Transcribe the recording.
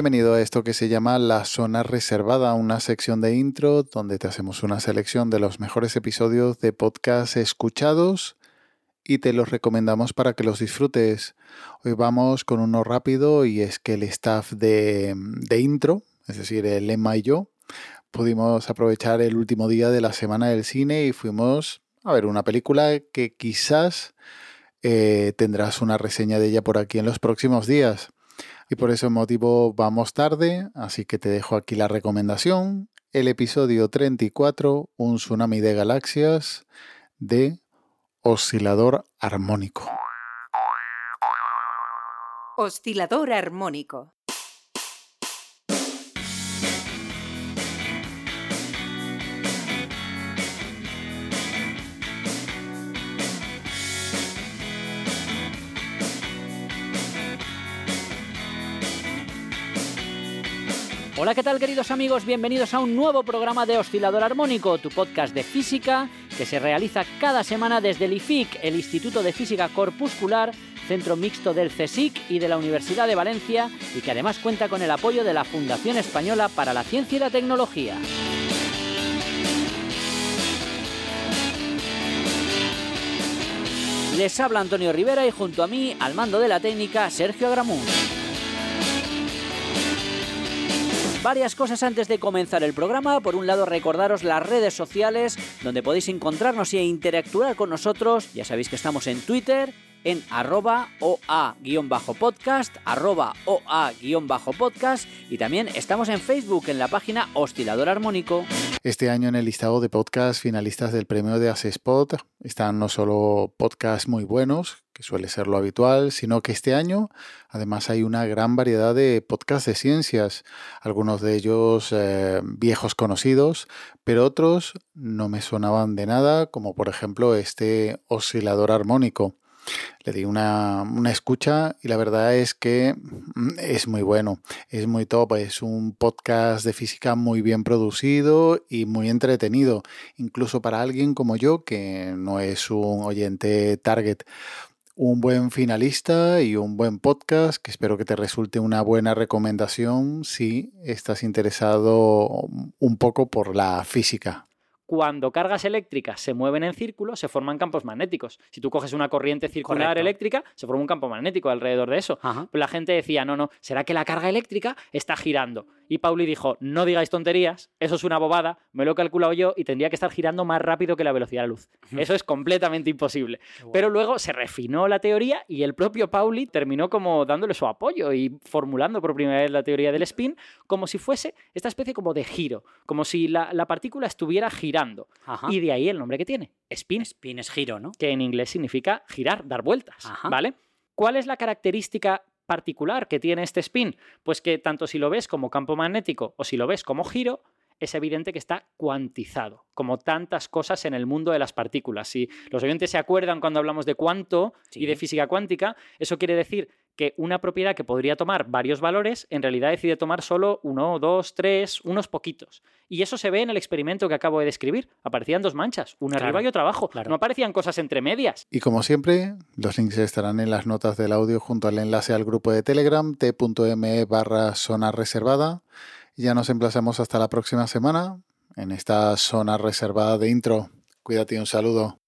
Bienvenido a esto que se llama La Zona Reservada, una sección de intro donde te hacemos una selección de los mejores episodios de podcast escuchados y te los recomendamos para que los disfrutes. Hoy vamos con uno rápido y es que el staff de, de intro, es decir, el Emma y yo, pudimos aprovechar el último día de la semana del cine y fuimos a ver una película que quizás eh, tendrás una reseña de ella por aquí en los próximos días. Y por ese motivo vamos tarde, así que te dejo aquí la recomendación. El episodio 34, Un tsunami de galaxias, de Oscilador Armónico. Oscilador Armónico. Hola, ¿qué tal queridos amigos? Bienvenidos a un nuevo programa de Oscilador Armónico, tu podcast de física que se realiza cada semana desde el IFIC, el Instituto de Física Corpuscular, centro mixto del CSIC y de la Universidad de Valencia, y que además cuenta con el apoyo de la Fundación Española para la Ciencia y la Tecnología. Les habla Antonio Rivera y junto a mí, al mando de la técnica, Sergio Agramún. Varias cosas antes de comenzar el programa. Por un lado, recordaros las redes sociales donde podéis encontrarnos e interactuar con nosotros. Ya sabéis que estamos en Twitter, en arroba oa-podcast, arroba oa-podcast y también estamos en Facebook en la página Oscilador Armónico. Este año en el listado de podcasts finalistas del premio de Spot están no solo podcasts muy buenos, que suele ser lo habitual, sino que este año además hay una gran variedad de podcasts de ciencias, algunos de ellos eh, viejos conocidos, pero otros no me sonaban de nada, como por ejemplo este oscilador armónico. Le di una, escucha y la verdad es que mm, es muy bueno, es muy top, es un podcast de física muy bien producido y muy entretenido, incluso para alguien como yo que no es un oyente target. Un buen finalista y un buen podcast que espero que te resulte una buena recomendación si estás interesado un poco por la física cuando cargas eléctricas se mueven en círculo, se forman campos magnéticos. Si tú coges una corriente circular eléctrica, se forma un campo magnético alrededor de eso. Pues la gente decía, no, no, ¿será que la carga eléctrica está girando? Y Pauli dijo, no digáis tonterías, eso es una bobada, me lo he calculado yo y tendría que estar girando más rápido que la velocidad de la luz. Eso es completamente imposible. Pero luego se refinó la teoría y el propio Pauli terminó como dándole su apoyo y formulando por primera vez la teoría del spin como si fuese esta especie como de giro, como si la, partícula estuviera girando. Y de ahí el nombre que tiene, spin. Spin es giro, ¿no? Que en inglés significa girar, dar vueltas, ¿vale? ¿Cuál es la característica particular que tiene este spin? Pues que tanto si lo ves como campo magnético o si lo ves como giro, es evidente que está cuantizado, como tantas cosas en el mundo de las partículas. Si los oyentes se acuerdan cuando hablamos de cuanto y de física cuántica, eso quiere decir que una propiedad que podría tomar varios valores, en realidad decide tomar solo uno, dos, tres, unos poquitos. Y eso se ve en el experimento que acabo de describir. Aparecían dos manchas, una arriba y otra abajo. No aparecían cosas entre medias. Y como siempre, los links estarán en las notas del audio junto al enlace al grupo de Telegram t.me barra zona reservada. Ya nos emplazamos hasta la próxima semana en esta zona reservada de intro. Cuídate y un saludo.